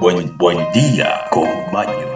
buen, buen día con Maño.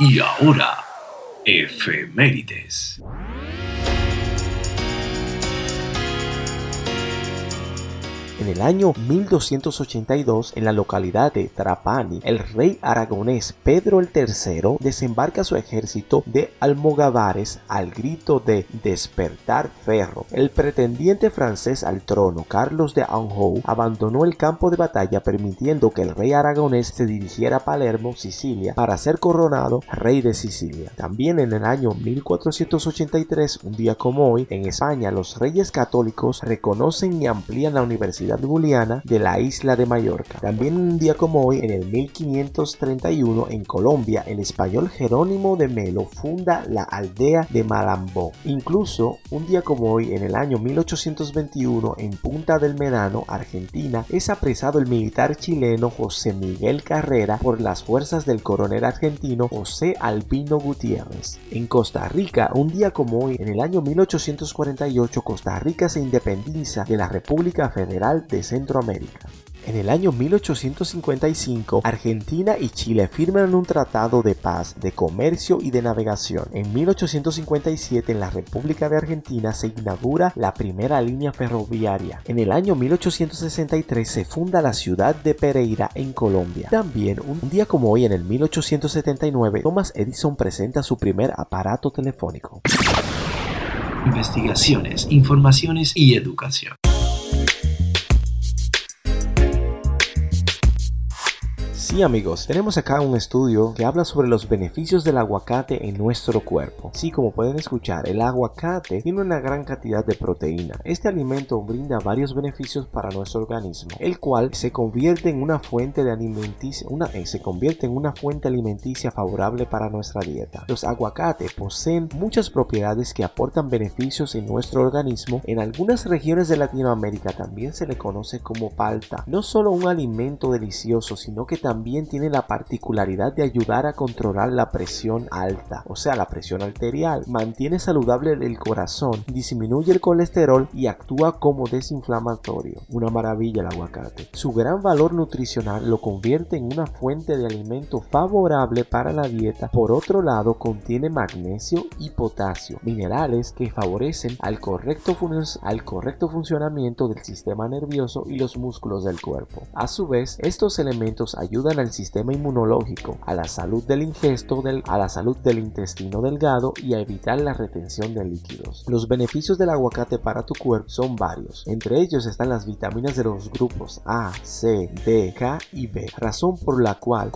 Y ahora, efemérides. En el año 1282, en la localidad de Trapani, el rey aragonés Pedro el III desembarca su ejército de almogávares al grito de despertar ferro. El pretendiente francés al trono, Carlos de Anjou, abandonó el campo de batalla permitiendo que el rey aragonés se dirigiera a Palermo, Sicilia, para ser coronado rey de Sicilia. También en el año 1483, un día como hoy, en España los reyes católicos reconocen y amplían la Universidad Juliana de la isla de Mallorca. También un día como hoy, en el 1531, en Colombia, el español Jerónimo de Melo funda la aldea de Malambó. Incluso, un día como hoy, en el año 1821, en Punta del Medano, Argentina, es apresado el militar chileno José Miguel Carrera por las fuerzas del coronel argentino José Albino Gutiérrez. En Costa Rica, un día como hoy, en el año 1848, Costa Rica se independiza de la República Federal de Centroamérica. En el año 1855, Argentina y Chile firman un tratado de paz, de comercio y de navegación. En 1857, en la República de Argentina, se inaugura la primera línea ferroviaria. En el año 1863 se funda la ciudad de Pereira, en Colombia. También, un día como hoy, en el 1879, Thomas Edison presenta su primer aparato telefónico. Investigaciones, informaciones y educación. Sí amigos, tenemos acá un estudio que habla sobre los beneficios del aguacate en nuestro cuerpo. Sí, como pueden escuchar, el aguacate tiene una gran cantidad de proteína. Este alimento brinda varios beneficios para nuestro organismo, el cual se convierte en una fuente de alimenticia, una, eh, se convierte en una fuente alimenticia favorable para nuestra dieta. Los aguacates poseen muchas propiedades que aportan beneficios en nuestro organismo. En algunas regiones de Latinoamérica también se le conoce como palta. No solo un alimento delicioso, sino que también también tiene la particularidad de ayudar a controlar la presión alta, o sea, la presión arterial, mantiene saludable el corazón, disminuye el colesterol y actúa como desinflamatorio. Una maravilla el aguacate. Su gran valor nutricional lo convierte en una fuente de alimento favorable para la dieta. Por otro lado, contiene magnesio y potasio, minerales que favorecen al correcto, al correcto funcionamiento del sistema nervioso y los músculos del cuerpo. A su vez, estos elementos ayudan al sistema inmunológico, a la salud del ingesto, a la salud del intestino delgado y a evitar la retención de líquidos. Los beneficios del aguacate para tu cuerpo son varios. Entre ellos están las vitaminas de los grupos A, C, D, K y B, razón por la cual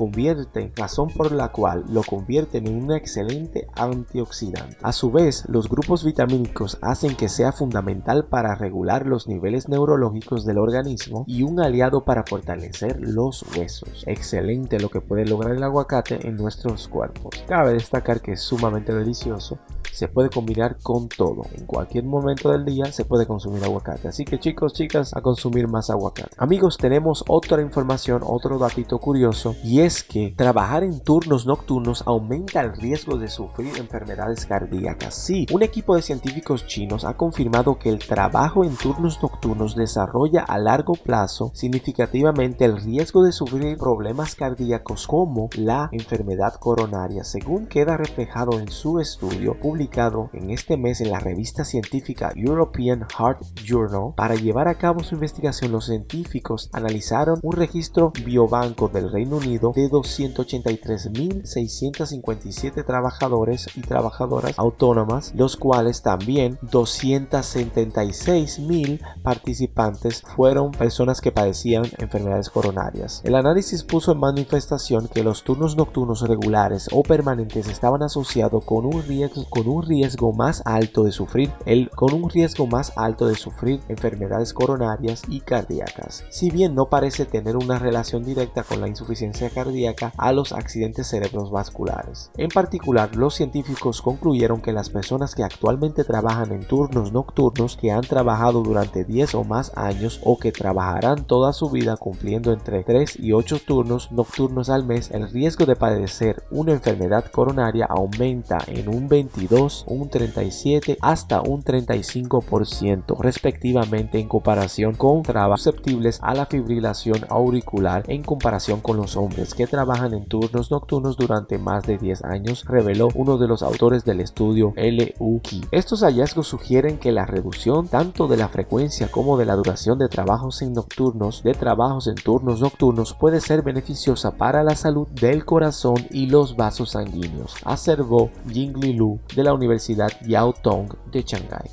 razón por la cual lo convierten en un excelente antioxidante. A su vez, los grupos vitamínicos hacen que sea fundamental para regular los niveles neurológicos del organismo y un aliado para fortalecer los huesos excelente lo que puede lograr el aguacate en nuestros cuerpos. Cabe destacar que es sumamente delicioso se puede combinar con todo. En cualquier momento del día se puede consumir aguacate. Así que chicos, chicas, a consumir más aguacate. Amigos, tenemos otra información, otro datito curioso, y es que trabajar en turnos nocturnos aumenta el riesgo de sufrir enfermedades cardíacas. Sí, un equipo de científicos chinos ha confirmado que el trabajo en turnos nocturnos desarrolla a largo plazo significativamente el riesgo de sufrir problemas cardíacos como la enfermedad coronaria, según queda reflejado en su estudio publicado en este mes en la revista científica European Heart Journal. Para llevar a cabo su investigación, los científicos analizaron un registro biobanco del Reino Unido de 283.657 trabajadores y trabajadoras autónomas, los cuales también 276.000 participantes fueron personas que padecían enfermedades coronarias. El análisis puso en manifestación que los turnos nocturnos regulares o permanentes estaban asociados con un riesgo, con un riesgo más alto de sufrir el, con un riesgo más alto de sufrir enfermedades coronarias y cardíacas. Si bien no parece tener una relación directa con la insuficiencia cardíaca a los accidentes cerebrovasculares. En particular, los científicos concluyeron que las personas que actualmente trabajan en turnos nocturnos que han trabajado durante 10 o más años o que trabajarán toda su vida cumpliendo entre 3 y 8 turnos nocturnos al mes, el riesgo de padecer una enfermedad coronaria aumenta en un 22, un 37 hasta un 35% respectivamente en comparación con trabajos susceptibles a la fibrilación auricular en comparación con los hombres que trabajan en turnos nocturnos durante más de 10 años, reveló uno de los autores del estudio LUKI. Estos hallazgos sugieren que la reducción tanto de la frecuencia como de la duración de trabajos en nocturnos, de trabajos en turnos nocturnos puede ser beneficiosa para la salud del corazón y los vasos sanguíneos, observó Jing Lu de la Universidad Yao Tong de Shanghái.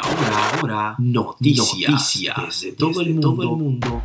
Ahora, ahora, noticias, desde, todo, el mundo.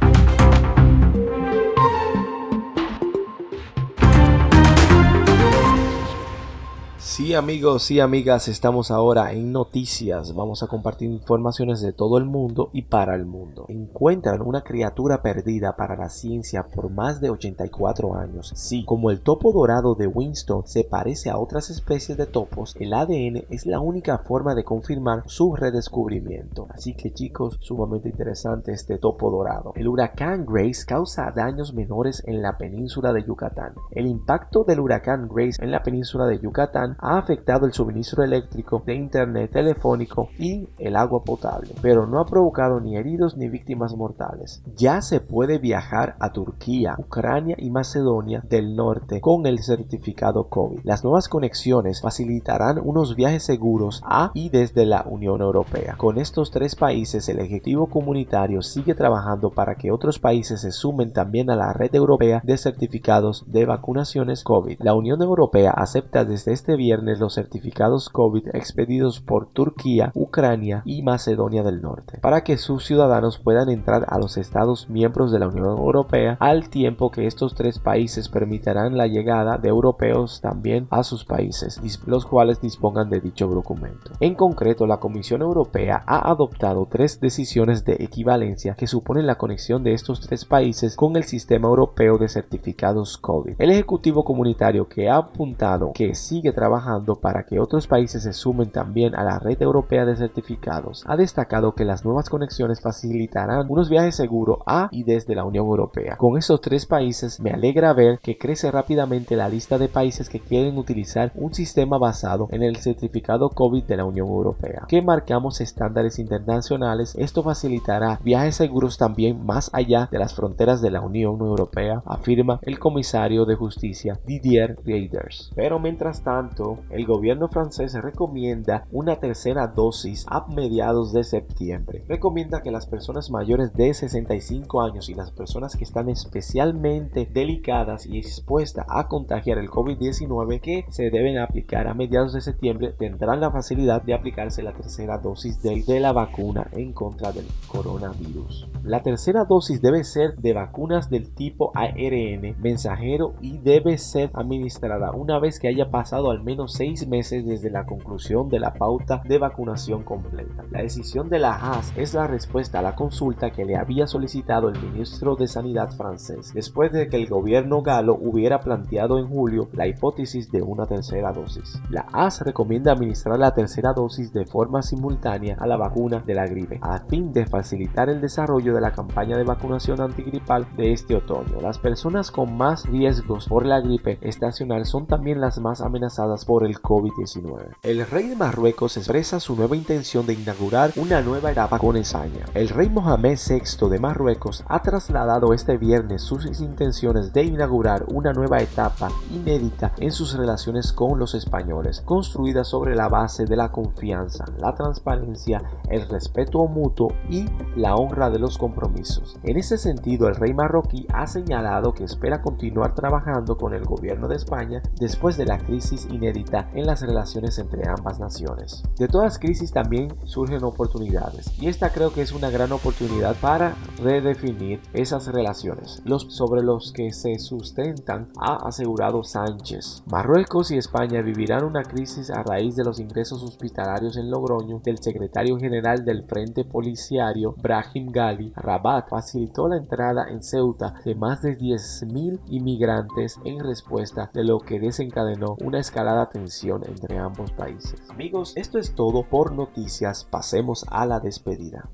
Sí amigos y amigas, estamos ahora en noticias. Vamos a compartir informaciones de todo el mundo y para el mundo. Encuentran una criatura perdida para la ciencia por más de 84 años. Sí, como el topo dorado de Winston se parece a otras especies de topos, el ADN es la única forma de confirmar su redescubrimiento. Así que chicos, sumamente interesante este topo dorado. El huracán Grace causa daños menores en la península de Yucatán. El impacto del huracán Grace en la península de Yucatán ha afectado el suministro eléctrico, de internet telefónico y el agua potable, pero no ha provocado ni heridos ni víctimas mortales. Ya se puede viajar a Turquía, Ucrania y Macedonia del Norte con el certificado COVID. Las nuevas conexiones facilitarán unos viajes seguros a y desde la Unión Europea. Con estos tres países, el Ejecutivo Comunitario sigue trabajando para que otros países se sumen también a la red europea de certificados de vacunaciones COVID. La Unión Europea acepta desde este viernes los certificados COVID expedidos por Turquía, Ucrania y Macedonia del Norte, para que sus ciudadanos puedan entrar a los Estados miembros de la Unión Europea al tiempo que estos tres países permitirán la llegada de europeos también a sus países, los cuales dispongan de dicho documento. En concreto, la Comisión Europea ha adoptado tres decisiones de equivalencia que suponen la conexión de estos tres países con el sistema europeo de certificados COVID. El Ejecutivo Comunitario que ha apuntado que sigue trabajando para que otros países se sumen también a la red europea de certificados, ha destacado que las nuevas conexiones facilitarán unos viajes seguros a y desde la Unión Europea. Con estos tres países me alegra ver que crece rápidamente la lista de países que quieren utilizar un sistema basado en el certificado COVID de la Unión Europea, que marcamos estándares internacionales. Esto facilitará viajes seguros también más allá de las fronteras de la Unión Europea, afirma el comisario de justicia Didier Reinders. Pero mientras tanto, el gobierno francés recomienda una tercera dosis a mediados de septiembre. Recomienda que las personas mayores de 65 años y las personas que están especialmente delicadas y expuestas a contagiar el COVID-19 que se deben aplicar a mediados de septiembre tendrán la facilidad de aplicarse la tercera dosis de, de la vacuna en contra del coronavirus. La tercera dosis debe ser de vacunas del tipo ARN mensajero y debe ser administrada una vez que haya pasado al menos menos seis meses desde la conclusión de la pauta de vacunación completa. La decisión de la Haas es la respuesta a la consulta que le había solicitado el ministro de Sanidad francés, después de que el gobierno galo hubiera planteado en julio la hipótesis de una tercera dosis. La AS recomienda administrar la tercera dosis de forma simultánea a la vacuna de la gripe, a fin de facilitar el desarrollo de la campaña de vacunación antigripal de este otoño. Las personas con más riesgos por la gripe estacional son también las más amenazadas por el COVID-19. El rey de Marruecos expresa su nueva intención de inaugurar una nueva etapa con España. El rey Mohamed VI de Marruecos ha trasladado este viernes sus intenciones de inaugurar una nueva etapa inédita en sus relaciones con los españoles, construida sobre la base de la confianza, la transparencia, el respeto mutuo y la honra de los compromisos. En ese sentido, el rey marroquí ha señalado que espera continuar trabajando con el gobierno de España después de la crisis inédita en las relaciones entre ambas naciones. De todas crisis también surgen oportunidades y esta creo que es una gran oportunidad para redefinir esas relaciones, los sobre los que se sustentan, ha asegurado Sánchez. Marruecos y España vivirán una crisis a raíz de los ingresos hospitalarios en Logroño del secretario general del Frente Policiario Brahim Gali. Rabat facilitó la entrada en Ceuta de más de 10.000 inmigrantes en respuesta de lo que desencadenó una escalada tensión entre ambos países. Amigos, esto es todo por noticias. Pasemos a la despedida.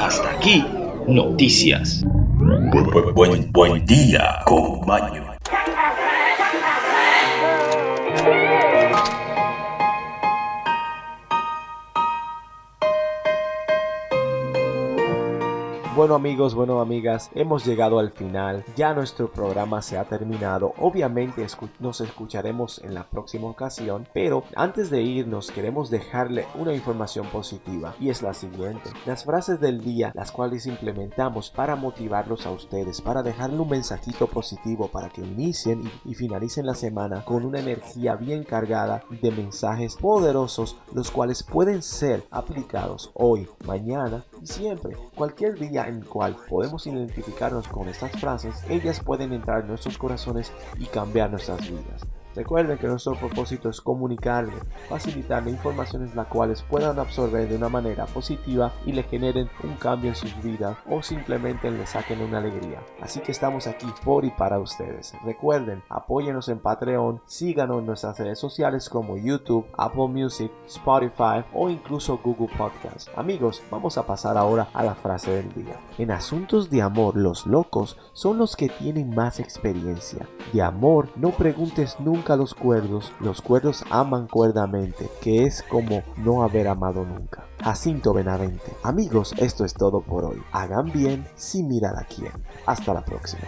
Hasta aquí, noticias. Buen, buen, día, compañero. Bueno amigos, bueno amigas, hemos llegado al final. Ya nuestro programa se ha terminado. Obviamente nos escucharemos en la próxima ocasión, pero antes de irnos queremos dejarle una información positiva y es la siguiente. Las frases del día, las cuales implementamos para motivarlos a ustedes, para dejarle un mensajito positivo para que inicien y, y finalicen la semana con una energía bien cargada de mensajes poderosos, los cuales pueden ser aplicados hoy, mañana y siempre, cualquier día el cual podemos identificarnos con estas frases, ellas pueden entrar en nuestros corazones y cambiar nuestras vidas. Recuerden que nuestro propósito es comunicarle, facilitarle informaciones las cuales puedan absorber de una manera positiva y le generen un cambio en sus vidas o simplemente le saquen una alegría. Así que estamos aquí por y para ustedes. Recuerden, apóyenos en Patreon, síganos en nuestras redes sociales como YouTube, Apple Music, Spotify o incluso Google Podcast. Amigos, vamos a pasar ahora a la frase del día. En asuntos de amor, los locos son los que tienen más experiencia. De amor, no preguntes nunca a los cuerdos, los cuerdos aman cuerdamente, que es como no haber amado nunca. Jacinto Benavente. Amigos, esto es todo por hoy. Hagan bien sin mirar a quién. Hasta la próxima.